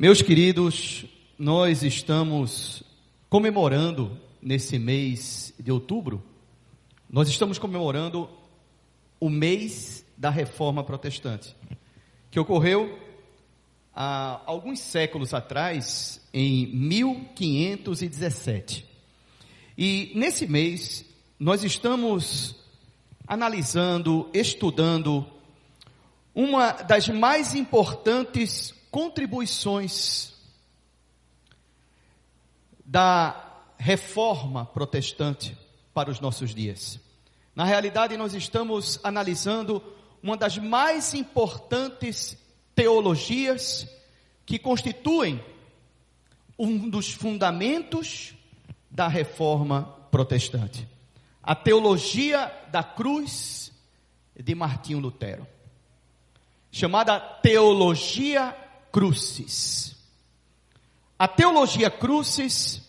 Meus queridos, nós estamos comemorando nesse mês de outubro, nós estamos comemorando o mês da reforma protestante, que ocorreu há alguns séculos atrás, em 1517. E nesse mês, nós estamos analisando, estudando uma das mais importantes contribuições da reforma protestante para os nossos dias. Na realidade, nós estamos analisando uma das mais importantes teologias que constituem um dos fundamentos da reforma protestante. A teologia da cruz de Martinho Lutero, chamada teologia crucis. A teologia crucis,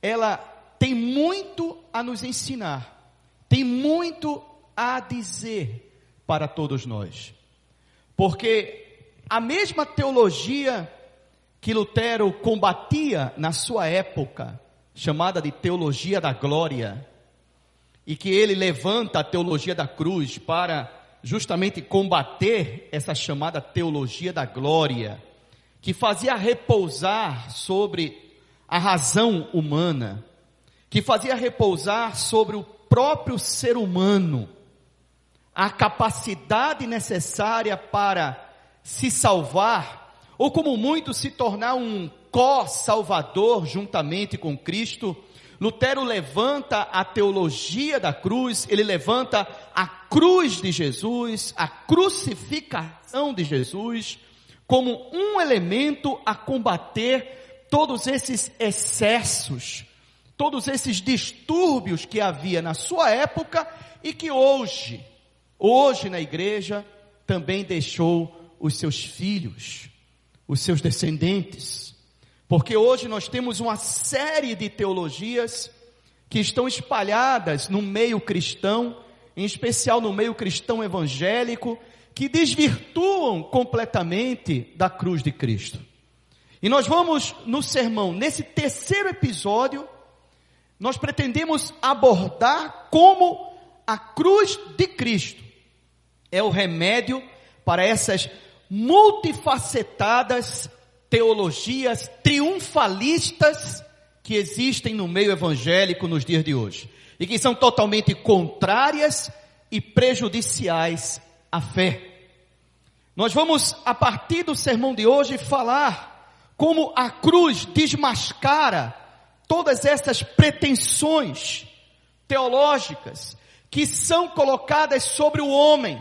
ela tem muito a nos ensinar, tem muito a dizer para todos nós. Porque a mesma teologia que Lutero combatia na sua época, chamada de teologia da glória, e que ele levanta a teologia da cruz para justamente combater essa chamada teologia da glória que fazia repousar sobre a razão humana, que fazia repousar sobre o próprio ser humano a capacidade necessária para se salvar, ou como muito se tornar um co-salvador juntamente com Cristo. Lutero levanta a teologia da cruz, ele levanta a cruz de Jesus, a crucificação de Jesus, como um elemento a combater todos esses excessos, todos esses distúrbios que havia na sua época e que hoje, hoje na igreja, também deixou os seus filhos, os seus descendentes. Porque hoje nós temos uma série de teologias que estão espalhadas no meio cristão, em especial no meio cristão evangélico, que desvirtuam completamente da cruz de Cristo. E nós vamos no sermão, nesse terceiro episódio, nós pretendemos abordar como a cruz de Cristo é o remédio para essas multifacetadas teologias triunfalistas que existem no meio evangélico nos dias de hoje e que são totalmente contrárias e prejudiciais a fé. Nós vamos, a partir do sermão de hoje, falar como a cruz desmascara todas essas pretensões teológicas que são colocadas sobre o homem,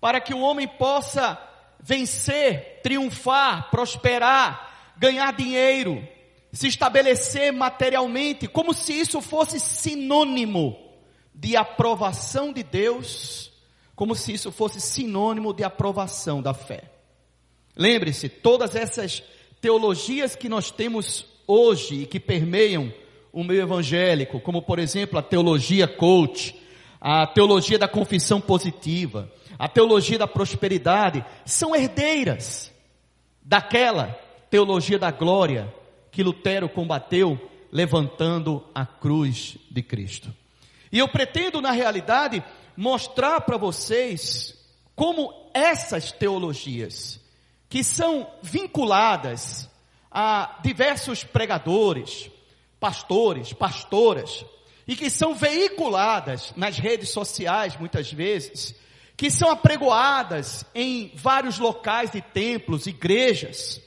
para que o homem possa vencer, triunfar, prosperar, ganhar dinheiro, se estabelecer materialmente, como se isso fosse sinônimo de aprovação de Deus como se isso fosse sinônimo de aprovação da fé. Lembre-se, todas essas teologias que nós temos hoje e que permeiam o meio evangélico, como por exemplo a teologia coach, a teologia da confissão positiva, a teologia da prosperidade, são herdeiras daquela teologia da glória que Lutero combateu levantando a cruz de Cristo. E eu pretendo, na realidade, mostrar para vocês como essas teologias, que são vinculadas a diversos pregadores, pastores, pastoras, e que são veiculadas nas redes sociais muitas vezes, que são apregoadas em vários locais de templos, igrejas,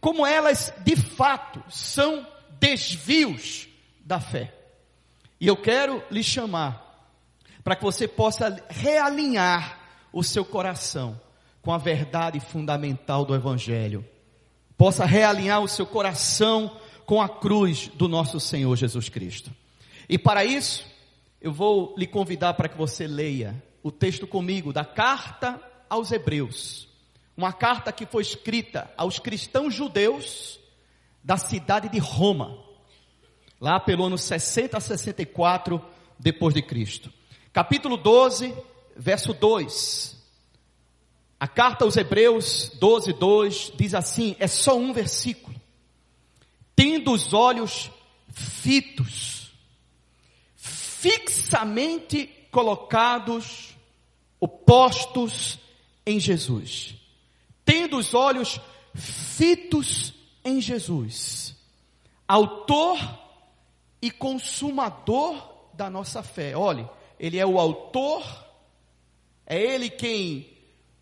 como elas de fato são desvios da fé. E eu quero lhe chamar para que você possa realinhar o seu coração com a verdade fundamental do Evangelho. Possa realinhar o seu coração com a cruz do nosso Senhor Jesus Cristo. E para isso, eu vou lhe convidar para que você leia o texto comigo da carta aos Hebreus. Uma carta que foi escrita aos cristãos judeus da cidade de Roma, lá pelo ano 60 a 64 depois de Cristo capítulo 12, verso 2. A carta aos Hebreus 12, 2 diz assim: é só um versículo. Tendo os olhos fitos, fixamente colocados, postos em Jesus. Tendo os olhos fitos em Jesus, autor e consumador da nossa fé. Olhe, ele é o autor, é ele quem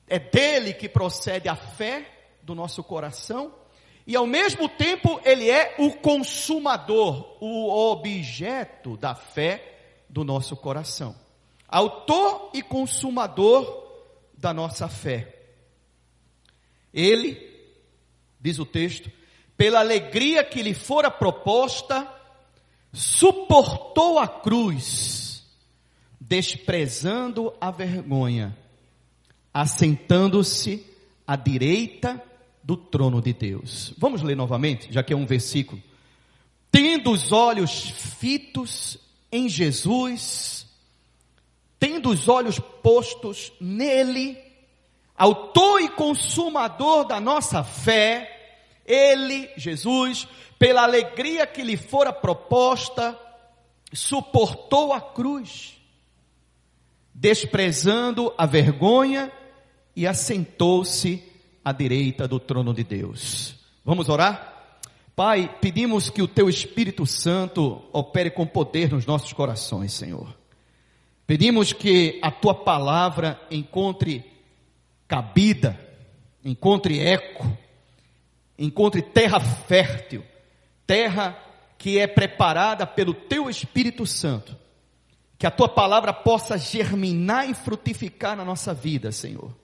é dele que procede a fé do nosso coração, e ao mesmo tempo ele é o consumador, o objeto da fé do nosso coração. Autor e consumador da nossa fé. Ele, diz o texto, pela alegria que lhe fora proposta, suportou a cruz, desprezando a vergonha assentando-se à direita do trono de Deus. Vamos ler novamente, já que é um versículo. Tendo os olhos fitos em Jesus, tendo os olhos postos nele, autor e consumador da nossa fé, ele, Jesus, pela alegria que lhe fora proposta, suportou a cruz, desprezando a vergonha e assentou-se à direita do trono de Deus. Vamos orar? Pai, pedimos que o teu Espírito Santo opere com poder nos nossos corações, Senhor. Pedimos que a tua palavra encontre cabida, encontre eco, encontre terra fértil, terra que é preparada pelo teu Espírito Santo. Que a tua palavra possa germinar e frutificar na nossa vida, Senhor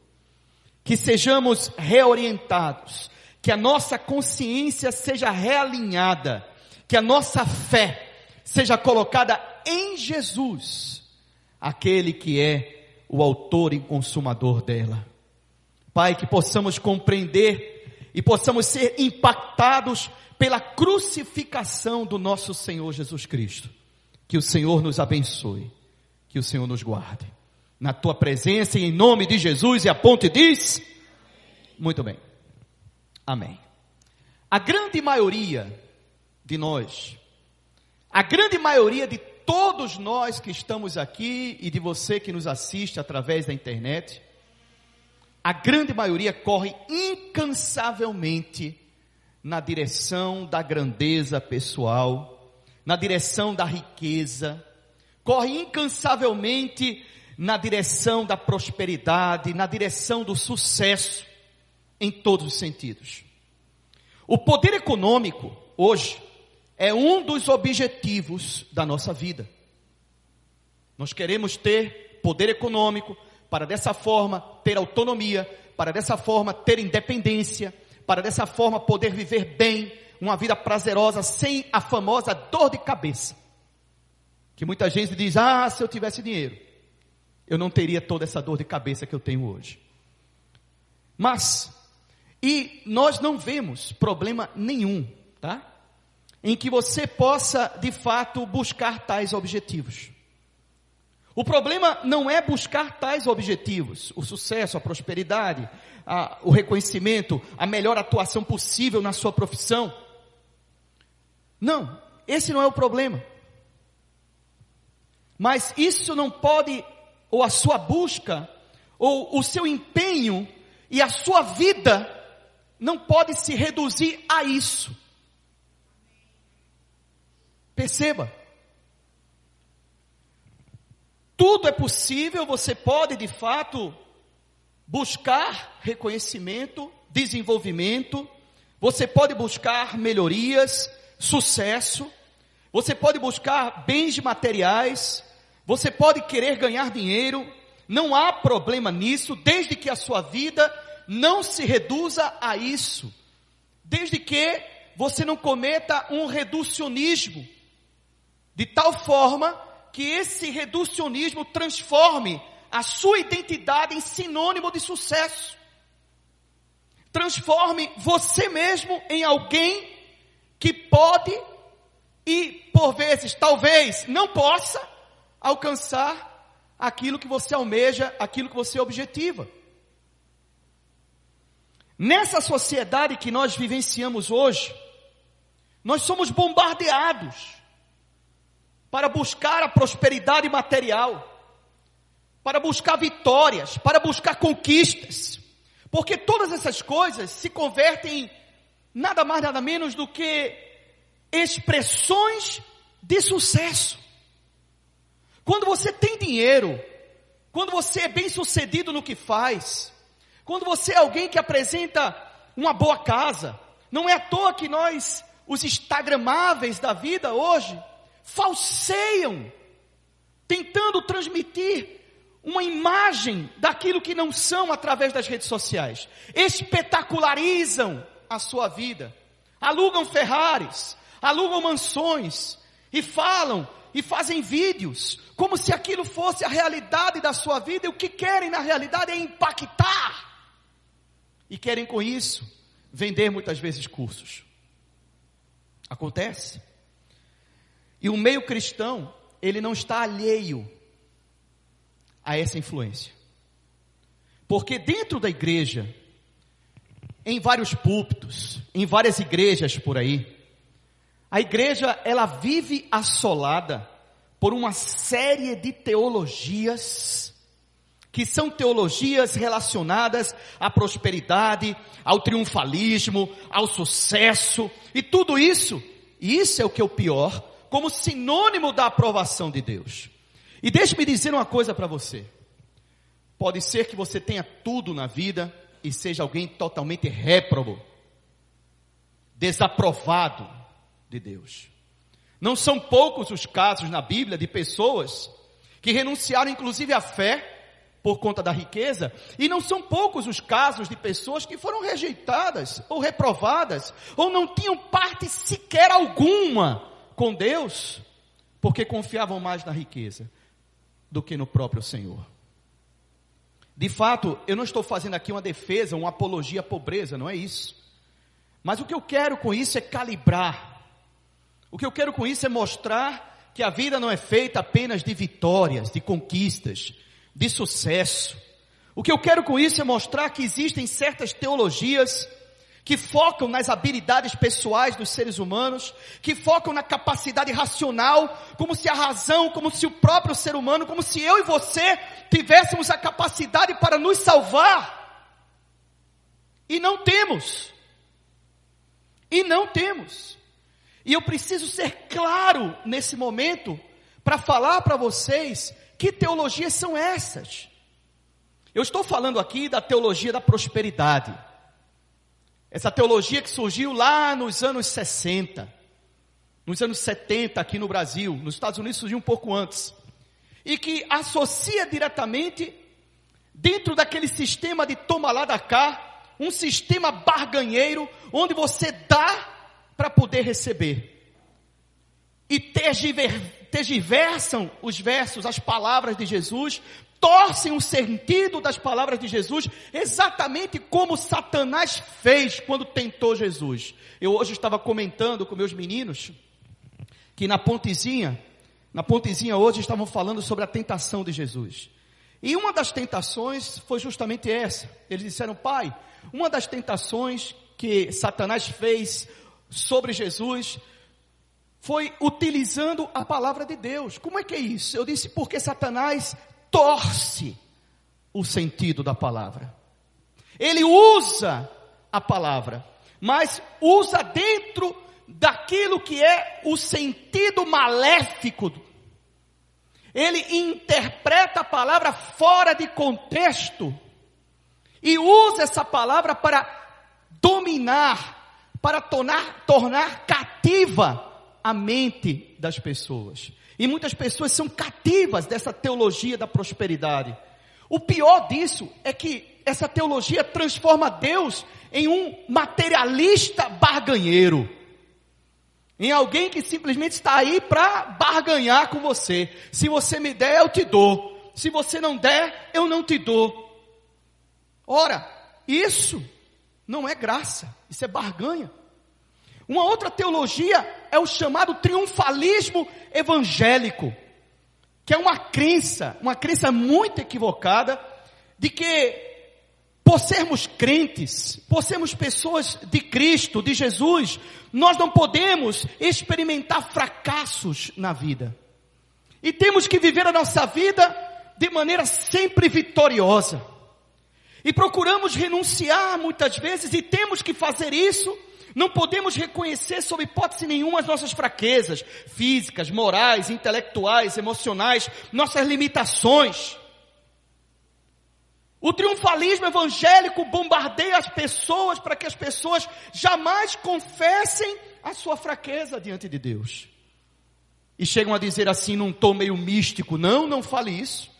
que sejamos reorientados, que a nossa consciência seja realinhada, que a nossa fé seja colocada em Jesus, aquele que é o autor e consumador dela. Pai, que possamos compreender e possamos ser impactados pela crucificação do nosso Senhor Jesus Cristo. Que o Senhor nos abençoe, que o Senhor nos guarde na tua presença e em nome de Jesus. E a ponte diz: Muito bem. Amém. A grande maioria de nós, a grande maioria de todos nós que estamos aqui e de você que nos assiste através da internet, a grande maioria corre incansavelmente na direção da grandeza pessoal, na direção da riqueza, corre incansavelmente na direção da prosperidade, na direção do sucesso, em todos os sentidos. O poder econômico, hoje, é um dos objetivos da nossa vida. Nós queremos ter poder econômico para dessa forma ter autonomia, para dessa forma ter independência, para dessa forma poder viver bem, uma vida prazerosa, sem a famosa dor de cabeça. Que muita gente diz: ah, se eu tivesse dinheiro eu não teria toda essa dor de cabeça que eu tenho hoje. Mas, e nós não vemos problema nenhum, tá? Em que você possa, de fato, buscar tais objetivos. O problema não é buscar tais objetivos, o sucesso, a prosperidade, a, o reconhecimento, a melhor atuação possível na sua profissão. Não, esse não é o problema. Mas isso não pode ou a sua busca, ou o seu empenho e a sua vida não pode se reduzir a isso. Perceba. Tudo é possível, você pode de fato buscar reconhecimento, desenvolvimento, você pode buscar melhorias, sucesso, você pode buscar bens materiais, você pode querer ganhar dinheiro, não há problema nisso, desde que a sua vida não se reduza a isso. Desde que você não cometa um reducionismo, de tal forma que esse reducionismo transforme a sua identidade em sinônimo de sucesso. Transforme você mesmo em alguém que pode e por vezes talvez não possa alcançar aquilo que você almeja, aquilo que você objetiva. Nessa sociedade que nós vivenciamos hoje, nós somos bombardeados para buscar a prosperidade material, para buscar vitórias, para buscar conquistas, porque todas essas coisas se convertem em nada mais nada menos do que expressões de sucesso. Quando você tem dinheiro, quando você é bem sucedido no que faz, quando você é alguém que apresenta uma boa casa, não é à toa que nós, os instagramáveis da vida hoje, falseiam, tentando transmitir uma imagem daquilo que não são através das redes sociais. Espetacularizam a sua vida. Alugam Ferraris, alugam mansões e falam e fazem vídeos como se aquilo fosse a realidade da sua vida e o que querem na realidade é impactar. E querem com isso vender muitas vezes cursos. Acontece. E o meio cristão, ele não está alheio a essa influência. Porque dentro da igreja, em vários púlpitos, em várias igrejas por aí, a igreja ela vive assolada por uma série de teologias que são teologias relacionadas à prosperidade, ao triunfalismo, ao sucesso, e tudo isso, isso é o que é o pior, como sinônimo da aprovação de Deus. E deixe-me dizer uma coisa para você. Pode ser que você tenha tudo na vida e seja alguém totalmente réprobo, desaprovado de Deus. Não são poucos os casos na Bíblia de pessoas que renunciaram inclusive à fé por conta da riqueza, e não são poucos os casos de pessoas que foram rejeitadas ou reprovadas, ou não tinham parte sequer alguma com Deus, porque confiavam mais na riqueza do que no próprio Senhor. De fato, eu não estou fazendo aqui uma defesa, uma apologia à pobreza, não é isso. Mas o que eu quero com isso é calibrar. O que eu quero com isso é mostrar que a vida não é feita apenas de vitórias, de conquistas, de sucesso. O que eu quero com isso é mostrar que existem certas teologias que focam nas habilidades pessoais dos seres humanos, que focam na capacidade racional, como se a razão, como se o próprio ser humano, como se eu e você tivéssemos a capacidade para nos salvar. E não temos. E não temos. E eu preciso ser claro nesse momento para falar para vocês que teologias são essas? Eu estou falando aqui da teologia da prosperidade. Essa teologia que surgiu lá nos anos 60, nos anos 70 aqui no Brasil, nos Estados Unidos surgiu um pouco antes. E que associa diretamente, dentro daquele sistema de toma lá da cá, um sistema barganheiro, onde você dá para poder receber. E tergiver, tergiversam os versos, as palavras de Jesus, torcem o sentido das palavras de Jesus, exatamente como Satanás fez quando tentou Jesus. Eu hoje estava comentando com meus meninos que na pontezinha, na pontezinha hoje estavam falando sobre a tentação de Jesus. E uma das tentações foi justamente essa. Eles disseram, pai, uma das tentações que Satanás fez sobre Jesus foi utilizando a palavra de Deus. Como é que é isso? Eu disse porque Satanás torce o sentido da palavra. Ele usa a palavra, mas usa dentro daquilo que é o sentido maléfico. Ele interpreta a palavra fora de contexto e usa essa palavra para dominar, para tornar, tornar cativa a mente das pessoas. E muitas pessoas são cativas dessa teologia da prosperidade. O pior disso é que essa teologia transforma Deus em um materialista barganheiro. Em alguém que simplesmente está aí para barganhar com você. Se você me der, eu te dou. Se você não der, eu não te dou. Ora, isso não é graça, isso é barganha. Uma outra teologia é o chamado triunfalismo evangélico, que é uma crença, uma crença muito equivocada, de que por sermos crentes, por sermos pessoas de Cristo, de Jesus, nós não podemos experimentar fracassos na vida. E temos que viver a nossa vida de maneira sempre vitoriosa. E procuramos renunciar muitas vezes, e temos que fazer isso. Não podemos reconhecer, sob hipótese nenhuma, as nossas fraquezas físicas, morais, intelectuais, emocionais, nossas limitações. O triunfalismo evangélico bombardeia as pessoas para que as pessoas jamais confessem a sua fraqueza diante de Deus. E chegam a dizer assim num tom meio místico: não, não fale isso.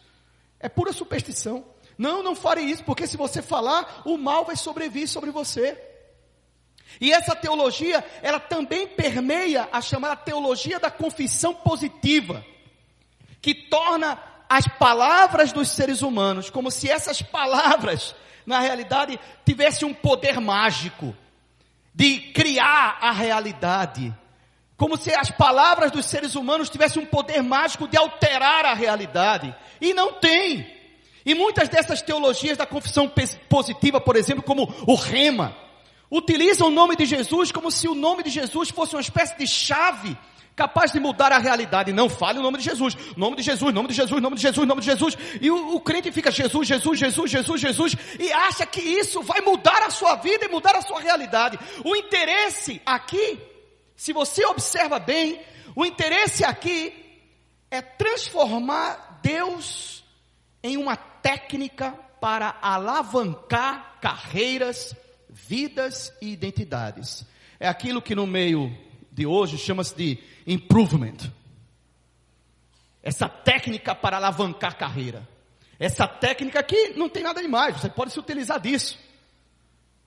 É pura superstição. Não, não fale isso, porque se você falar, o mal vai sobreviver sobre você. E essa teologia, ela também permeia a chamada teologia da confissão positiva, que torna as palavras dos seres humanos, como se essas palavras, na realidade, tivessem um poder mágico de criar a realidade. Como se as palavras dos seres humanos tivessem um poder mágico de alterar a realidade. E não tem. E muitas dessas teologias da confissão positiva, por exemplo, como o rema, utilizam o nome de Jesus como se o nome de Jesus fosse uma espécie de chave capaz de mudar a realidade. Não fale o nome de Jesus, nome de Jesus, nome de Jesus, nome de Jesus, nome de Jesus. E o, o crente fica Jesus, Jesus, Jesus, Jesus, Jesus, e acha que isso vai mudar a sua vida e mudar a sua realidade. O interesse aqui, se você observa bem, o interesse aqui é transformar Deus em uma técnica para alavancar carreiras, vidas e identidades. É aquilo que no meio de hoje chama-se de improvement. Essa técnica para alavancar carreira. Essa técnica aqui não tem nada demais, você pode se utilizar disso.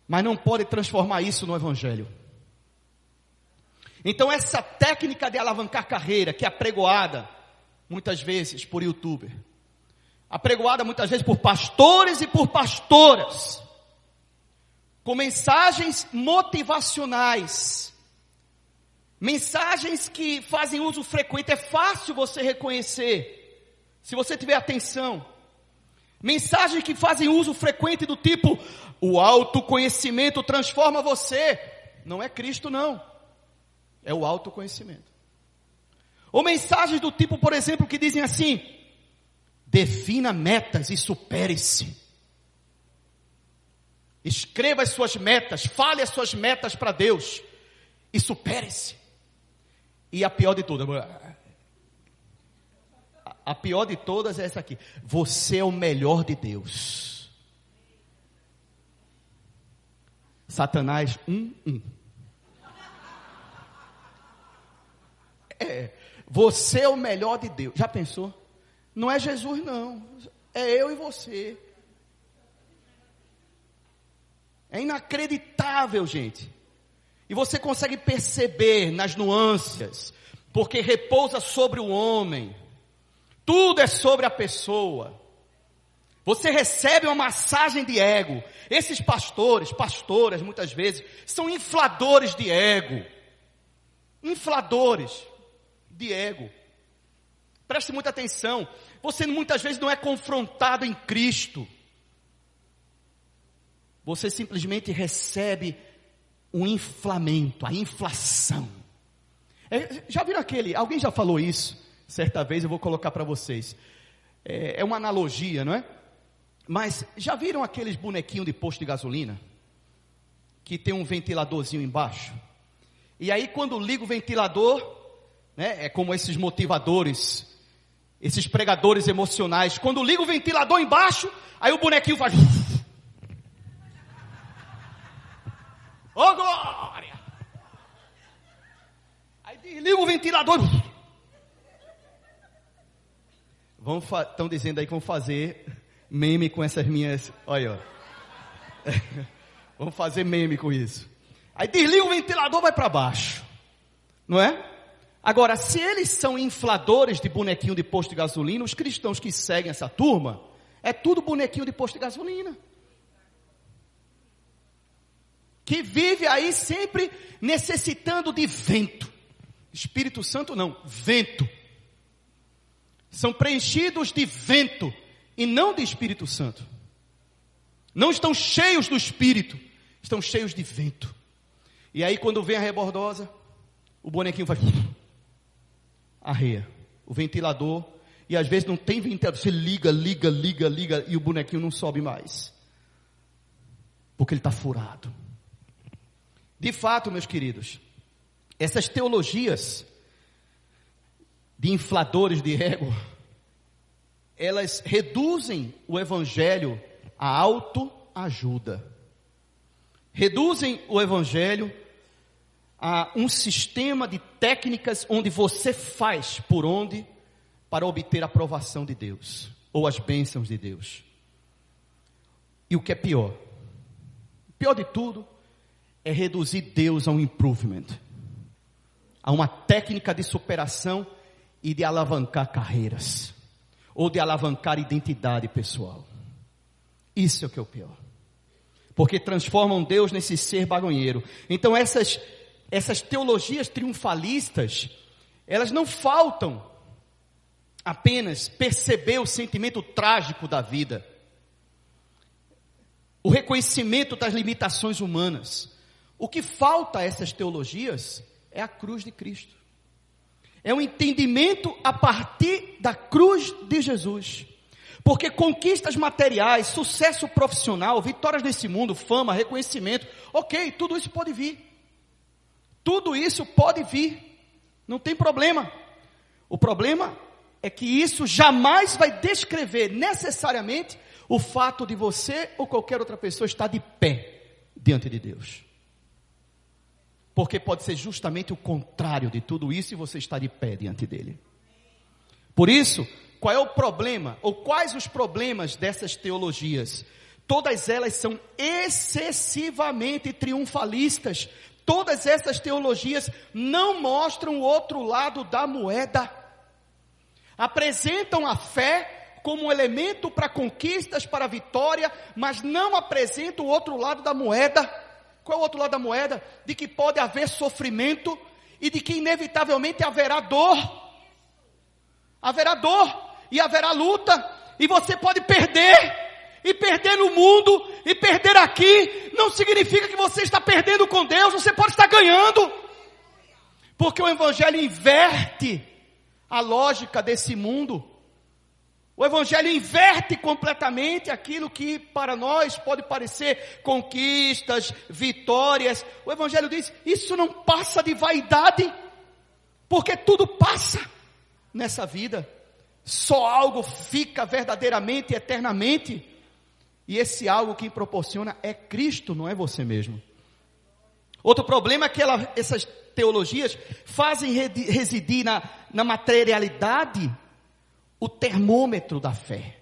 Mas não pode transformar isso no evangelho. Então essa técnica de alavancar carreira, que é apregoada muitas vezes por youtuber, apregoada muitas vezes por pastores e por pastoras, com mensagens motivacionais, Mensagens que fazem uso frequente, é fácil você reconhecer, se você tiver atenção. Mensagens que fazem uso frequente do tipo, o autoconhecimento transforma você. Não é Cristo, não. É o autoconhecimento. Ou mensagens do tipo, por exemplo, que dizem assim: defina metas e supere-se. Escreva as suas metas, fale as suas metas para Deus e supere-se. E a pior de todas, a pior de todas é essa aqui. Você é o melhor de Deus. Satanás, um, um. É, você é o melhor de Deus. Já pensou? Não é Jesus, não. É eu e você. É inacreditável, gente. E você consegue perceber nas nuances, porque repousa sobre o homem. Tudo é sobre a pessoa. Você recebe uma massagem de ego. Esses pastores, pastoras, muitas vezes, são infladores de ego. Infladores de ego. Preste muita atenção. Você muitas vezes não é confrontado em Cristo. Você simplesmente recebe o inflamento, a inflação. É, já viram aquele? Alguém já falou isso? Certa vez eu vou colocar para vocês. É, é uma analogia, não é? Mas já viram aqueles bonequinhos de posto de gasolina? Que tem um ventiladorzinho embaixo? E aí quando liga o ventilador, né, é como esses motivadores, esses pregadores emocionais. Quando liga o ventilador embaixo, aí o bonequinho faz. Ô oh, glória! Aí desliga o ventilador. Estão dizendo aí que vão fazer meme com essas minhas. Olha, ó. Vamos fazer meme com isso. Aí desliga o ventilador, vai para baixo. Não é? Agora, se eles são infladores de bonequinho de posto de gasolina, os cristãos que seguem essa turma, é tudo bonequinho de posto de gasolina que vive aí sempre necessitando de vento. Espírito Santo não, vento. São preenchidos de vento e não de Espírito Santo. não estão cheios do espírito, estão cheios de vento. E aí quando vem a rebordosa, o bonequinho faz arreia, o ventilador, e às vezes não tem ventilador, você liga, liga, liga, liga, e o bonequinho não sobe mais. Porque ele está furado. De fato, meus queridos, essas teologias de infladores de ego, elas reduzem o evangelho à autoajuda. Reduzem o evangelho a um sistema de técnicas onde você faz por onde para obter a aprovação de Deus ou as bênçãos de Deus. E o que é pior? Pior de tudo é reduzir Deus a um improvement, a uma técnica de superação e de alavancar carreiras, ou de alavancar identidade pessoal. Isso é o que é o pior. Porque transformam Deus nesse ser bagunheiro. Então essas, essas teologias triunfalistas, elas não faltam apenas perceber o sentimento trágico da vida, o reconhecimento das limitações humanas. O que falta a essas teologias é a cruz de Cristo. É um entendimento a partir da cruz de Jesus. Porque conquistas materiais, sucesso profissional, vitórias nesse mundo, fama, reconhecimento, ok, tudo isso pode vir. Tudo isso pode vir. Não tem problema. O problema é que isso jamais vai descrever necessariamente o fato de você ou qualquer outra pessoa estar de pé diante de Deus. Porque pode ser justamente o contrário de tudo isso e você está de pé diante dele. Por isso, qual é o problema? Ou quais os problemas dessas teologias? Todas elas são excessivamente triunfalistas. Todas essas teologias não mostram o outro lado da moeda. Apresentam a fé como um elemento para conquistas, para vitória, mas não apresentam o outro lado da moeda qual é o outro lado da moeda? De que pode haver sofrimento e de que inevitavelmente haverá dor. Haverá dor e haverá luta e você pode perder. E perder no mundo e perder aqui não significa que você está perdendo com Deus, você pode estar ganhando. Porque o evangelho inverte a lógica desse mundo. O Evangelho inverte completamente aquilo que para nós pode parecer conquistas, vitórias. O Evangelho diz: isso não passa de vaidade, porque tudo passa nessa vida. Só algo fica verdadeiramente, eternamente. E esse algo que proporciona é Cristo, não é você mesmo. Outro problema é que ela, essas teologias fazem residir na, na materialidade o termômetro da fé.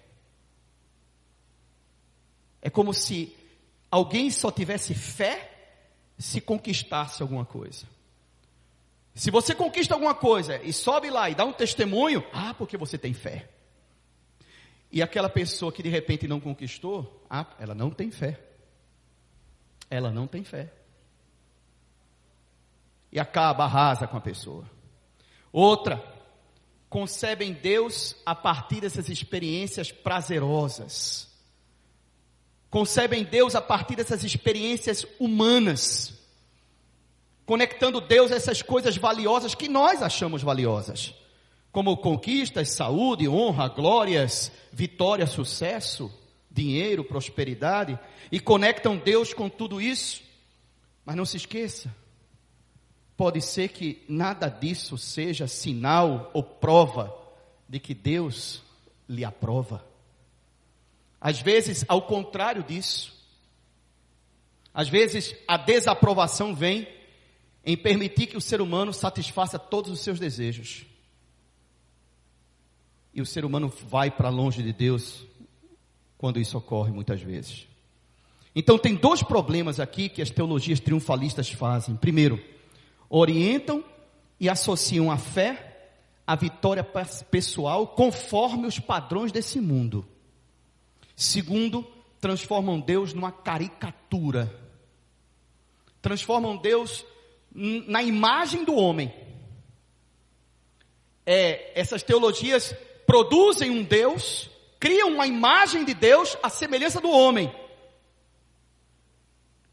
É como se alguém só tivesse fé se conquistasse alguma coisa. Se você conquista alguma coisa e sobe lá e dá um testemunho, ah, porque você tem fé. E aquela pessoa que de repente não conquistou, ah, ela não tem fé. Ela não tem fé. E acaba, arrasa com a pessoa. Outra, concebem Deus a partir dessas experiências prazerosas. Concebem Deus a partir dessas experiências humanas. Conectando Deus a essas coisas valiosas que nós achamos valiosas. Como conquistas, saúde, honra, glórias, vitória, sucesso, dinheiro, prosperidade. E conectam Deus com tudo isso. Mas não se esqueça, Pode ser que nada disso seja sinal ou prova de que Deus lhe aprova. Às vezes, ao contrário disso, às vezes a desaprovação vem em permitir que o ser humano satisfaça todos os seus desejos. E o ser humano vai para longe de Deus quando isso ocorre muitas vezes. Então tem dois problemas aqui que as teologias triunfalistas fazem. Primeiro, orientam e associam a fé à vitória pessoal conforme os padrões desse mundo. Segundo, transformam Deus numa caricatura. Transformam Deus na imagem do homem. É, essas teologias produzem um Deus, criam uma imagem de Deus à semelhança do homem.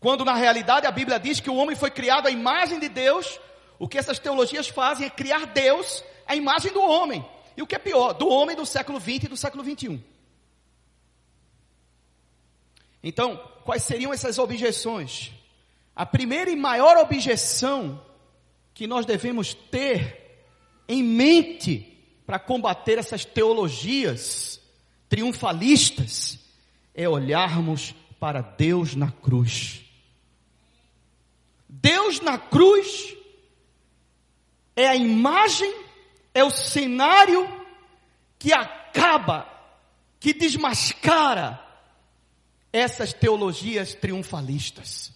Quando na realidade a Bíblia diz que o homem foi criado à imagem de Deus, o que essas teologias fazem é criar Deus à imagem do homem. E o que é pior, do homem do século 20 e do século 21. Então, quais seriam essas objeções? A primeira e maior objeção que nós devemos ter em mente para combater essas teologias triunfalistas é olharmos para Deus na cruz. Deus na cruz é a imagem, é o cenário que acaba, que desmascara essas teologias triunfalistas.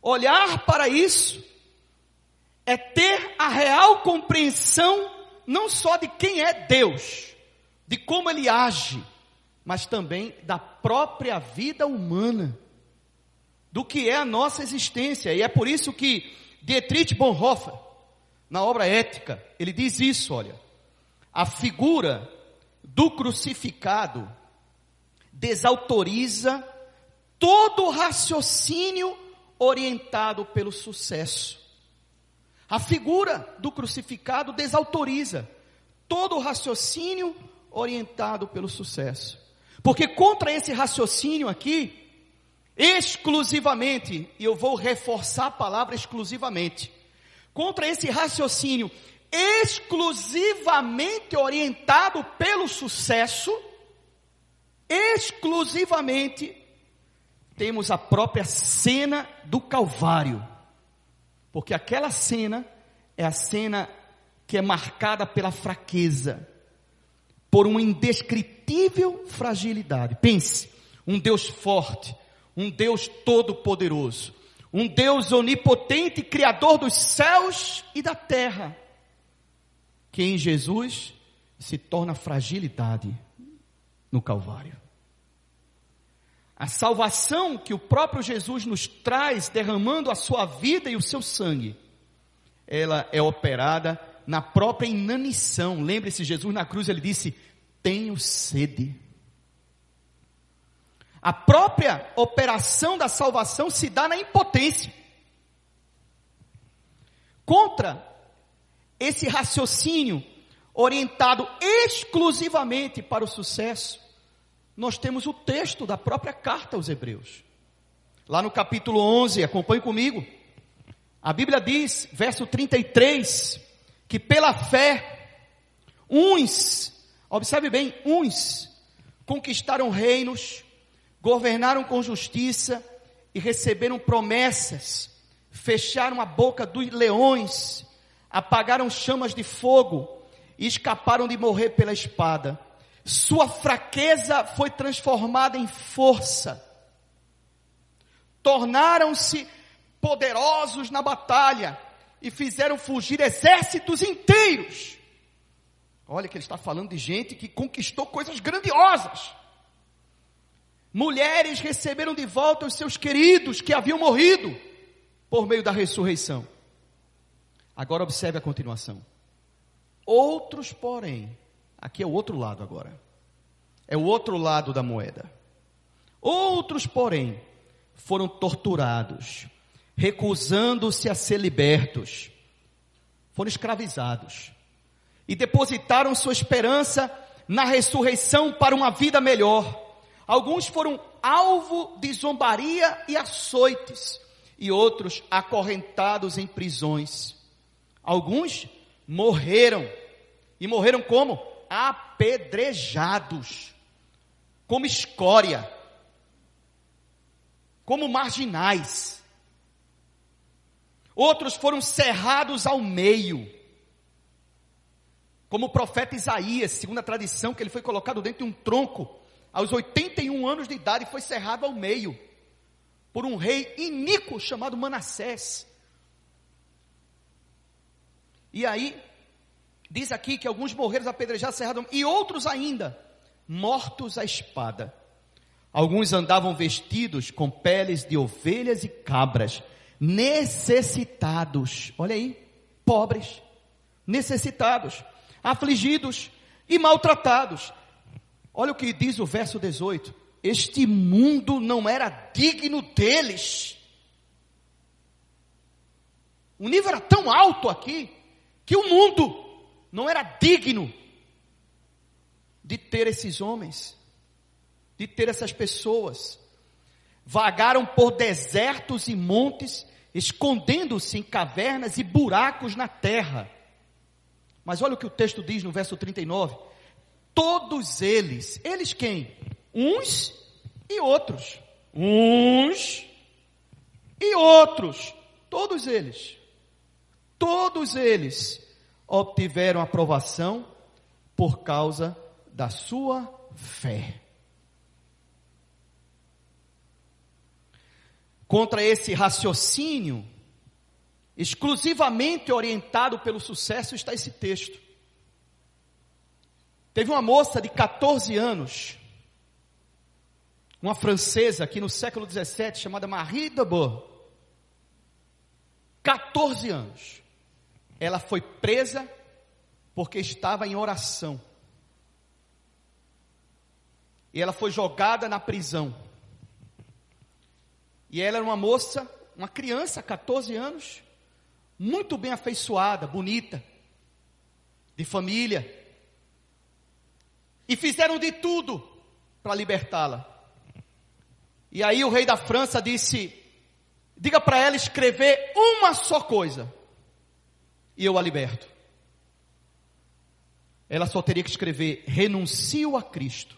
Olhar para isso é ter a real compreensão não só de quem é Deus, de como ele age, mas também da própria vida humana, do que é a nossa existência. E é por isso que Dietrich Bonhoeffer, na obra Ética, ele diz isso, olha, a figura do crucificado desautoriza todo raciocínio orientado pelo sucesso. A figura do crucificado desautoriza todo raciocínio orientado pelo sucesso. Porque contra esse raciocínio aqui, exclusivamente, e eu vou reforçar a palavra exclusivamente, contra esse raciocínio exclusivamente orientado pelo sucesso, exclusivamente temos a própria cena do Calvário. Porque aquela cena é a cena que é marcada pela fraqueza, por uma indescritível fragilidade. Pense, um Deus forte, um Deus todo-poderoso, um Deus onipotente, criador dos céus e da terra, que em Jesus se torna fragilidade no Calvário. A salvação que o próprio Jesus nos traz, derramando a sua vida e o seu sangue, ela é operada na própria inanição. Lembre-se, Jesus na cruz ele disse: Tenho sede. A própria operação da salvação se dá na impotência. Contra esse raciocínio orientado exclusivamente para o sucesso, nós temos o texto da própria carta aos Hebreus. Lá no capítulo 11, acompanhe comigo. A Bíblia diz, verso 33, que pela fé, uns, observe bem, uns conquistaram reinos, governaram com justiça e receberam promessas, fecharam a boca dos leões, apagaram chamas de fogo e escaparam de morrer pela espada. Sua fraqueza foi transformada em força. Tornaram-se poderosos na batalha e fizeram fugir exércitos inteiros. Olha que ele está falando de gente que conquistou coisas grandiosas. Mulheres receberam de volta os seus queridos que haviam morrido por meio da ressurreição. Agora observe a continuação. Outros, porém, Aqui é o outro lado agora. É o outro lado da moeda. Outros, porém, foram torturados, recusando-se a ser libertos. Foram escravizados. E depositaram sua esperança na ressurreição para uma vida melhor. Alguns foram alvo de zombaria e açoites, e outros acorrentados em prisões. Alguns morreram. E morreram como? apedrejados, como escória, como marginais. Outros foram cerrados ao meio, como o profeta Isaías, segundo a tradição, que ele foi colocado dentro de um tronco, aos 81 anos de idade, foi cerrado ao meio, por um rei iníquo chamado Manassés. E aí, Diz aqui que alguns morreram apedrejados, cerrados, e outros ainda, mortos à espada. Alguns andavam vestidos com peles de ovelhas e cabras, necessitados, olha aí, pobres, necessitados, afligidos e maltratados. Olha o que diz o verso 18: este mundo não era digno deles. O nível era tão alto aqui que o mundo não era digno de ter esses homens, de ter essas pessoas. Vagaram por desertos e montes, escondendo-se em cavernas e buracos na terra. Mas olha o que o texto diz no verso 39. Todos eles, eles quem? Uns e outros. Uns e outros. Todos eles. Todos eles obtiveram aprovação por causa da sua fé. Contra esse raciocínio, exclusivamente orientado pelo sucesso, está esse texto. Teve uma moça de 14 anos, uma francesa aqui no século 17, chamada Marie de Bourg. 14 anos. Ela foi presa porque estava em oração. E ela foi jogada na prisão. E ela era uma moça, uma criança, 14 anos, muito bem afeiçoada, bonita, de família. E fizeram de tudo para libertá-la. E aí o rei da França disse: diga para ela escrever uma só coisa, e eu a liberto. Ela só teria que escrever: renuncio a Cristo,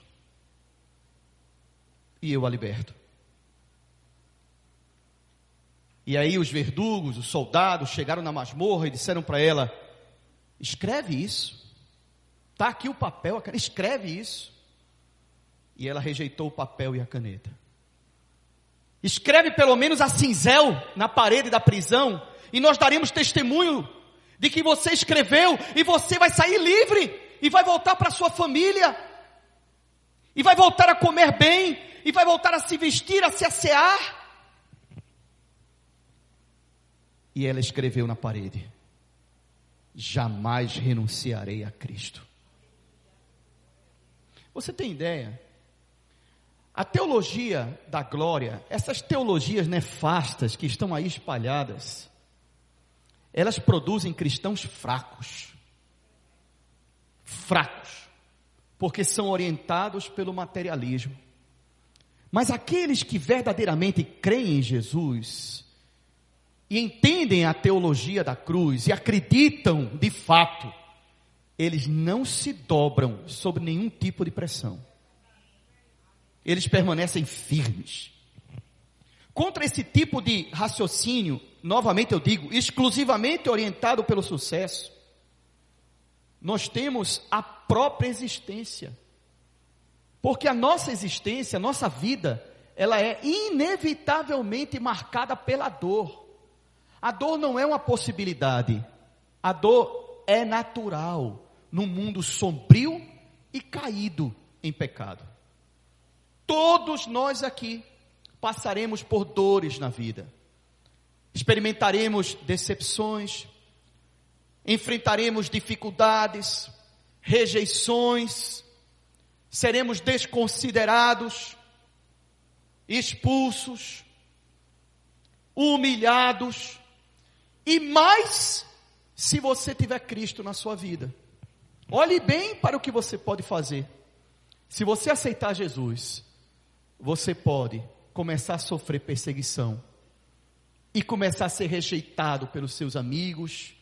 e eu a liberto. E aí os verdugos, os soldados chegaram na masmorra e disseram para ela: escreve isso. Está aqui o papel, caneta, escreve isso. E ela rejeitou o papel e a caneta. Escreve pelo menos a cinzel na parede da prisão, e nós daremos testemunho de que você escreveu, e você vai sair livre, e vai voltar para sua família, e vai voltar a comer bem, e vai voltar a se vestir, a se assear. E ela escreveu na parede: Jamais renunciarei a Cristo. Você tem ideia? A teologia da glória, essas teologias nefastas que estão aí espalhadas, elas produzem cristãos fracos. Fracos. Porque são orientados pelo materialismo. Mas aqueles que verdadeiramente creem em Jesus, e entendem a teologia da cruz e acreditam de fato, eles não se dobram sob nenhum tipo de pressão. Eles permanecem firmes. Contra esse tipo de raciocínio, novamente eu digo, exclusivamente orientado pelo sucesso, nós temos a própria existência. Porque a nossa existência, a nossa vida, ela é inevitavelmente marcada pela dor. A dor não é uma possibilidade. A dor é natural num mundo sombrio e caído em pecado. Todos nós aqui passaremos por dores na vida. Experimentaremos decepções, enfrentaremos dificuldades, rejeições, seremos desconsiderados, expulsos, humilhados, e mais se você tiver Cristo na sua vida. Olhe bem para o que você pode fazer. Se você aceitar Jesus, você pode começar a sofrer perseguição e começar a ser rejeitado pelos seus amigos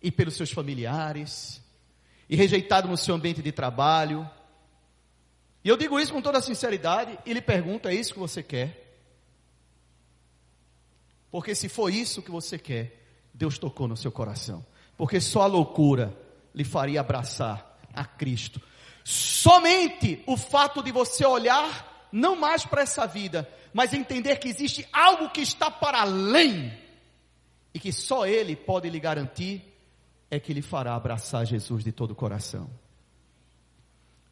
e pelos seus familiares e rejeitado no seu ambiente de trabalho. E eu digo isso com toda sinceridade e lhe pergunto: é isso que você quer? Porque se for isso que você quer, Deus tocou no seu coração. Porque só a loucura lhe faria abraçar a Cristo. Somente o fato de você olhar não mais para essa vida, mas entender que existe algo que está para além e que só Ele pode lhe garantir, é que lhe fará abraçar Jesus de todo o coração.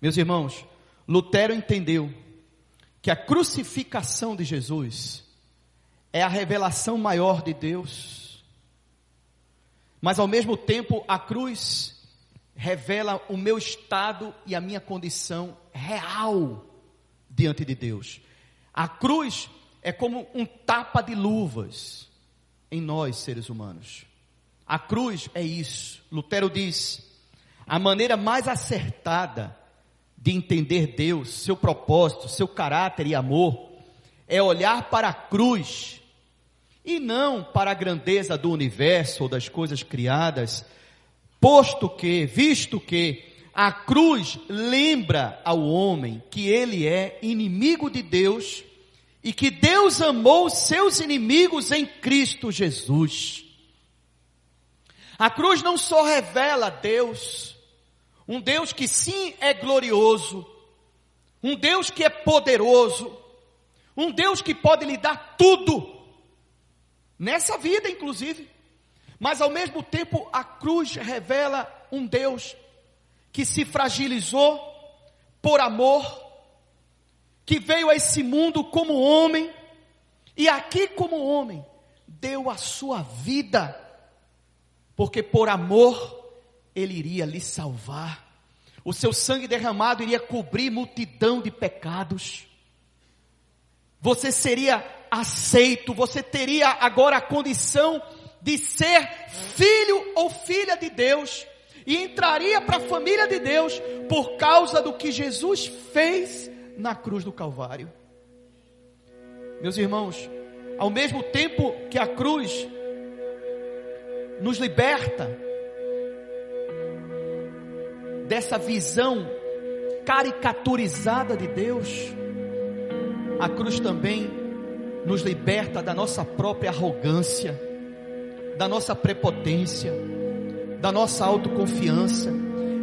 Meus irmãos, Lutero entendeu que a crucificação de Jesus é a revelação maior de Deus mas ao mesmo tempo, a cruz revela o meu estado e a minha condição real diante de Deus. A cruz é como um tapa de luvas em nós, seres humanos. A cruz é isso. Lutero diz: a maneira mais acertada de entender Deus, seu propósito, seu caráter e amor, é olhar para a cruz e não para a grandeza do universo ou das coisas criadas, posto que, visto que a cruz lembra ao homem que ele é inimigo de Deus e que Deus amou seus inimigos em Cristo Jesus. A cruz não só revela Deus, um Deus que sim é glorioso, um Deus que é poderoso, um Deus que pode lhe dar tudo, nessa vida inclusive, mas ao mesmo tempo a cruz revela um Deus que se fragilizou por amor, que veio a esse mundo como homem, e aqui como homem, deu a sua vida, porque por amor ele iria lhe salvar, o seu sangue derramado iria cobrir multidão de pecados, você seria aceito, você teria agora a condição de ser filho ou filha de Deus, e entraria para a família de Deus por causa do que Jesus fez na cruz do Calvário. Meus irmãos, ao mesmo tempo que a cruz nos liberta dessa visão caricaturizada de Deus, a cruz também nos liberta da nossa própria arrogância, da nossa prepotência da nossa autoconfiança,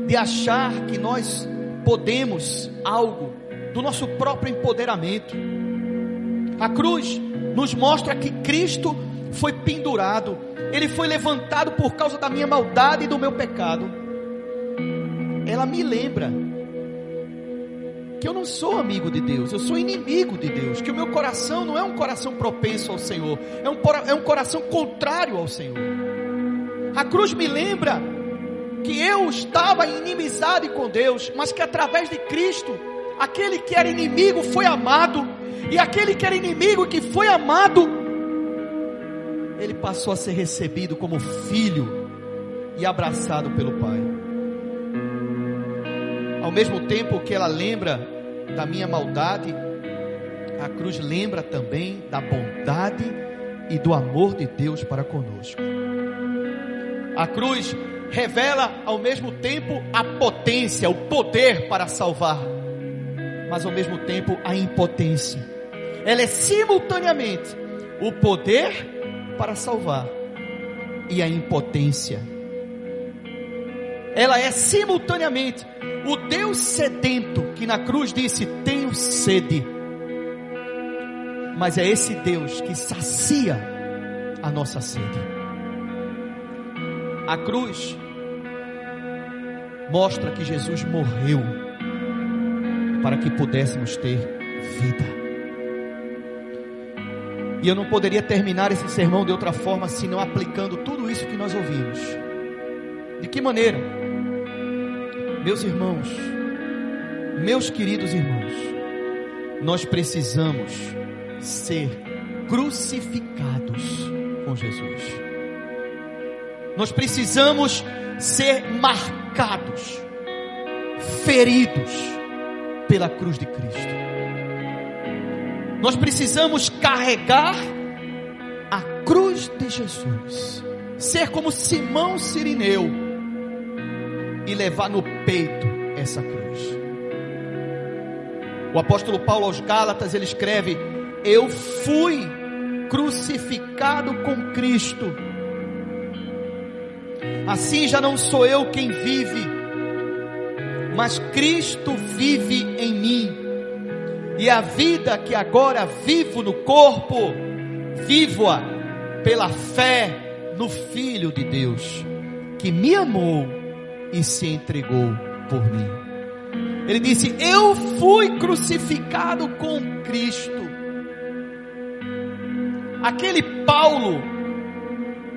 de achar que nós podemos algo, do nosso próprio empoderamento. A cruz nos mostra que Cristo foi pendurado, ele foi levantado por causa da minha maldade e do meu pecado. Ela me lembra que eu não sou amigo de Deus, eu sou inimigo de Deus, que o meu coração não é um coração propenso ao Senhor, é um, é um coração contrário ao Senhor. A cruz me lembra que eu estava em inimizade com Deus, mas que através de Cristo, aquele que era inimigo foi amado, e aquele que era inimigo que foi amado, ele passou a ser recebido como filho e abraçado pelo Pai. Ao mesmo tempo que ela lembra da minha maldade, a cruz lembra também da bondade e do amor de Deus para conosco. A cruz revela ao mesmo tempo a potência, o poder para salvar, mas ao mesmo tempo a impotência. Ela é simultaneamente o poder para salvar e a impotência. Ela é simultaneamente o Deus sedento que na cruz disse: Tenho sede. Mas é esse Deus que sacia a nossa sede. A cruz mostra que Jesus morreu para que pudéssemos ter vida. E eu não poderia terminar esse sermão de outra forma senão aplicando tudo isso que nós ouvimos. De que maneira? Meus irmãos, meus queridos irmãos, nós precisamos ser crucificados com Jesus. Nós precisamos ser marcados, feridos pela cruz de Cristo. Nós precisamos carregar a cruz de Jesus, ser como Simão Sirineu e levar no peito essa cruz. O apóstolo Paulo aos Gálatas ele escreve: Eu fui crucificado com Cristo Assim já não sou eu quem vive, mas Cristo vive em mim. E a vida que agora vivo no corpo, vivo-a pela fé no Filho de Deus, que me amou e se entregou por mim. Ele disse: Eu fui crucificado com Cristo. Aquele Paulo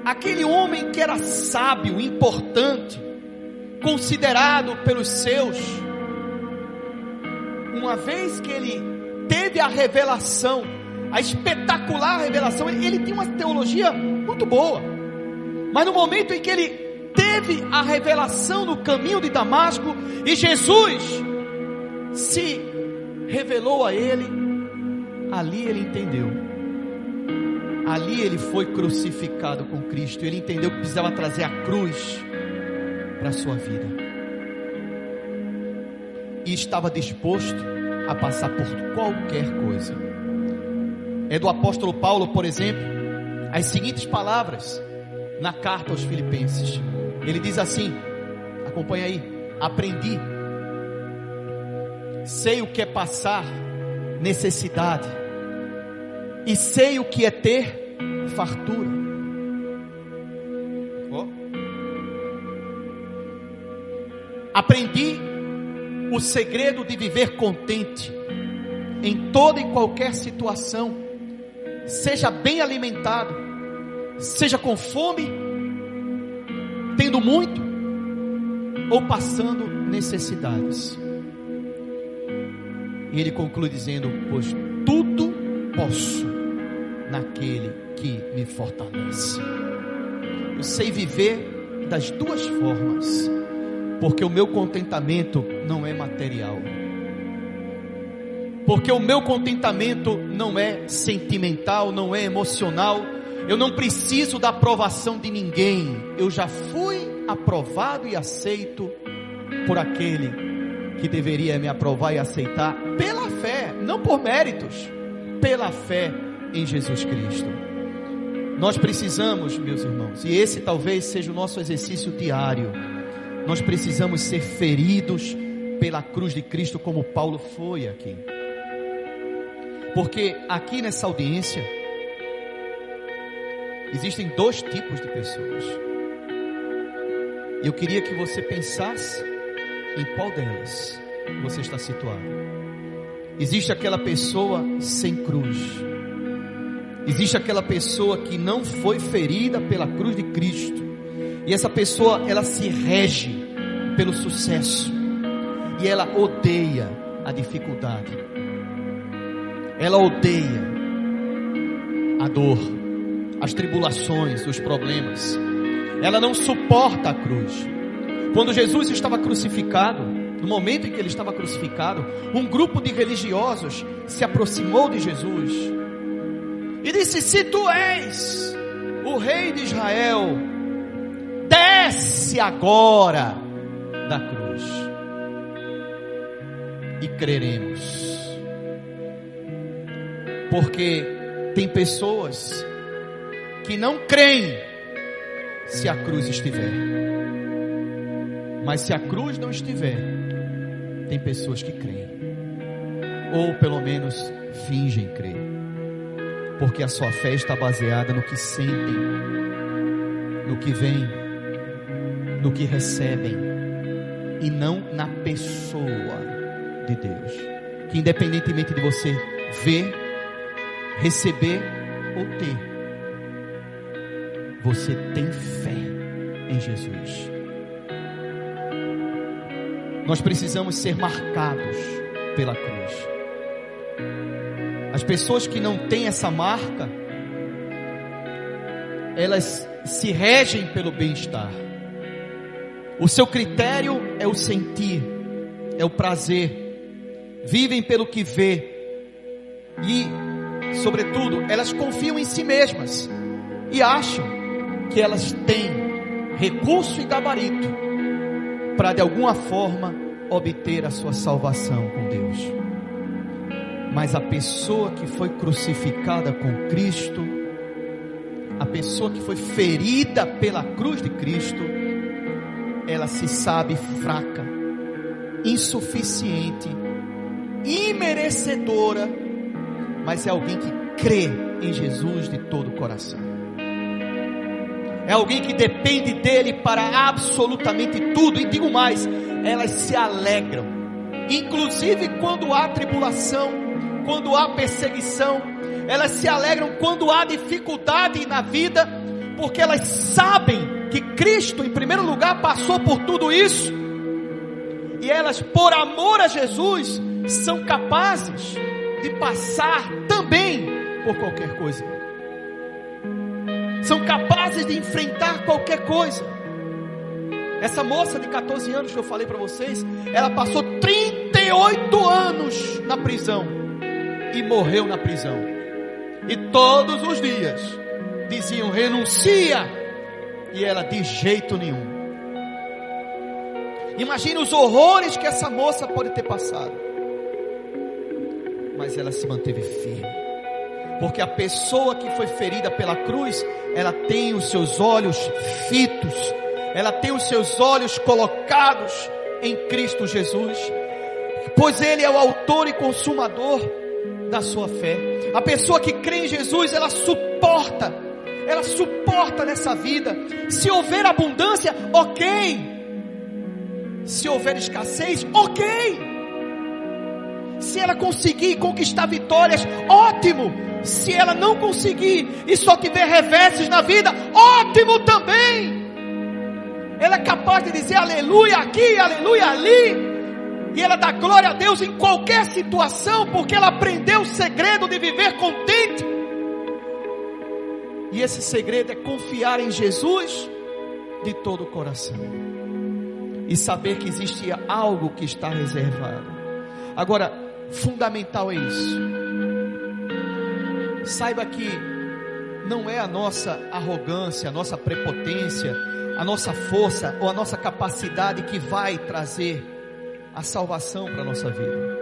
aquele homem que era sábio, importante, considerado pelos seus, uma vez que ele teve a revelação, a espetacular revelação, ele, ele tinha uma teologia muito boa, mas no momento em que ele teve a revelação no caminho de Damasco e Jesus se revelou a ele, ali ele entendeu. Ali ele foi crucificado com Cristo. Ele entendeu que precisava trazer a cruz para a sua vida. E estava disposto a passar por qualquer coisa. É do apóstolo Paulo, por exemplo, as seguintes palavras na carta aos Filipenses. Ele diz assim: acompanha aí, aprendi, sei o que é passar necessidade, e sei o que é ter fartura. Oh. Aprendi o segredo de viver contente em toda e qualquer situação, seja bem alimentado, seja com fome, muito ou passando necessidades. E ele conclui dizendo: Pois tudo posso naquele que me fortalece. Eu sei viver das duas formas, porque o meu contentamento não é material. Porque o meu contentamento não é sentimental, não é emocional. Eu não preciso da aprovação de ninguém. Eu já fui aprovado e aceito por aquele que deveria me aprovar e aceitar pela fé, não por méritos, pela fé em Jesus Cristo. Nós precisamos, meus irmãos, e esse talvez seja o nosso exercício diário. Nós precisamos ser feridos pela cruz de Cristo, como Paulo foi aqui. Porque aqui nessa audiência, existem dois tipos de pessoas. Eu queria que você pensasse em qual delas você está situado? Existe aquela pessoa sem cruz. Existe aquela pessoa que não foi ferida pela cruz de Cristo. E essa pessoa, ela se rege pelo sucesso. E ela odeia a dificuldade. Ela odeia a dor, as tribulações, os problemas. Ela não suporta a cruz. Quando Jesus estava crucificado, no momento em que ele estava crucificado, um grupo de religiosos se aproximou de Jesus e disse: Se tu és o rei de Israel, desce agora da cruz e creremos. Porque tem pessoas que não creem se a cruz estiver. Mas se a cruz não estiver, tem pessoas que creem, ou pelo menos fingem crer, porque a sua fé está baseada no que sentem, no que vem, no que recebem, e não na pessoa de Deus. Que independentemente de você ver, receber ou ter, você tem fé em Jesus. Nós precisamos ser marcados pela cruz. As pessoas que não têm essa marca, elas se regem pelo bem-estar. O seu critério é o sentir, é o prazer. Vivem pelo que vê. E, sobretudo, elas confiam em si mesmas e acham que elas têm recurso e gabarito para de alguma forma obter a sua salvação com Deus. Mas a pessoa que foi crucificada com Cristo, a pessoa que foi ferida pela cruz de Cristo, ela se sabe fraca, insuficiente, imerecedora, mas é alguém que crê em Jesus de todo o coração é alguém que depende dele para absolutamente tudo, e digo mais, elas se alegram, inclusive quando há tribulação, quando há perseguição, elas se alegram quando há dificuldade na vida, porque elas sabem que Cristo, em primeiro lugar, passou por tudo isso, e elas, por amor a Jesus, são capazes de passar também por qualquer coisa. São capazes de enfrentar qualquer coisa. Essa moça de 14 anos que eu falei para vocês, ela passou 38 anos na prisão e morreu na prisão. E todos os dias diziam: renuncia. E ela, de jeito nenhum. Imagine os horrores que essa moça pode ter passado. Mas ela se manteve firme. Porque a pessoa que foi ferida pela cruz, ela tem os seus olhos fitos, ela tem os seus olhos colocados em Cristo Jesus, pois Ele é o autor e consumador da sua fé. A pessoa que crê em Jesus, ela suporta, ela suporta nessa vida. Se houver abundância, ok. Se houver escassez, ok. Se ela conseguir conquistar vitórias, ótimo. Se ela não conseguir e só tiver reversos na vida, ótimo também. Ela é capaz de dizer aleluia aqui, aleluia ali. E ela dá glória a Deus em qualquer situação, porque ela aprendeu o segredo de viver contente. E esse segredo é confiar em Jesus de todo o coração e saber que existe algo que está reservado. Agora, fundamental é isso. Saiba que não é a nossa arrogância, a nossa prepotência, a nossa força ou a nossa capacidade que vai trazer a salvação para a nossa vida.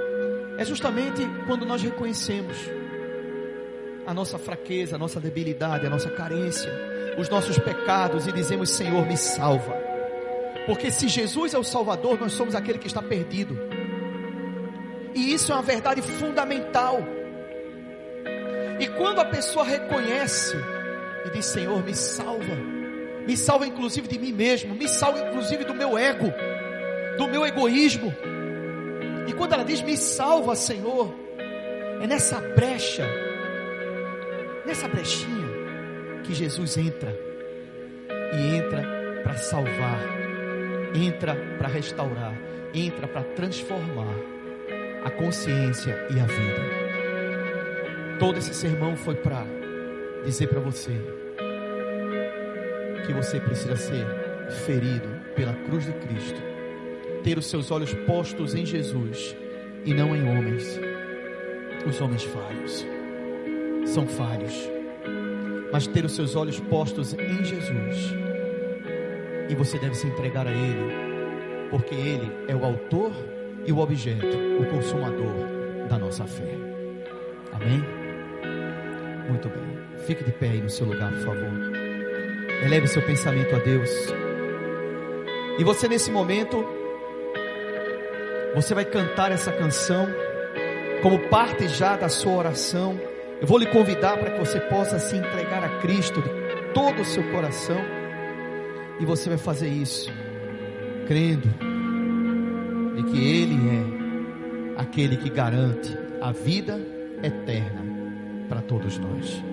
É justamente quando nós reconhecemos a nossa fraqueza, a nossa debilidade, a nossa carência, os nossos pecados e dizemos: Senhor, me salva. Porque se Jesus é o Salvador, nós somos aquele que está perdido. E isso é uma verdade fundamental. E quando a pessoa reconhece e diz: Senhor, me salva, me salva inclusive de mim mesmo, me salva inclusive do meu ego, do meu egoísmo. E quando ela diz: Me salva, Senhor, é nessa brecha, nessa brechinha, que Jesus entra e entra para salvar entra para restaurar, entra para transformar a consciência e a vida. Todo esse sermão foi para dizer para você que você precisa ser ferido pela cruz de Cristo, ter os seus olhos postos em Jesus e não em homens. Os homens falhos são falhos, mas ter os seus olhos postos em Jesus e você deve se entregar a Ele, porque Ele é o autor e o objeto, o consumador da nossa fé. Amém? Muito bem. Fique de pé aí no seu lugar, por favor. Eleve seu pensamento a Deus. E você nesse momento, você vai cantar essa canção como parte já da sua oração. Eu vou lhe convidar para que você possa se entregar a Cristo de todo o seu coração. E você vai fazer isso, crendo de que Ele é aquele que garante a vida eterna para todos nós.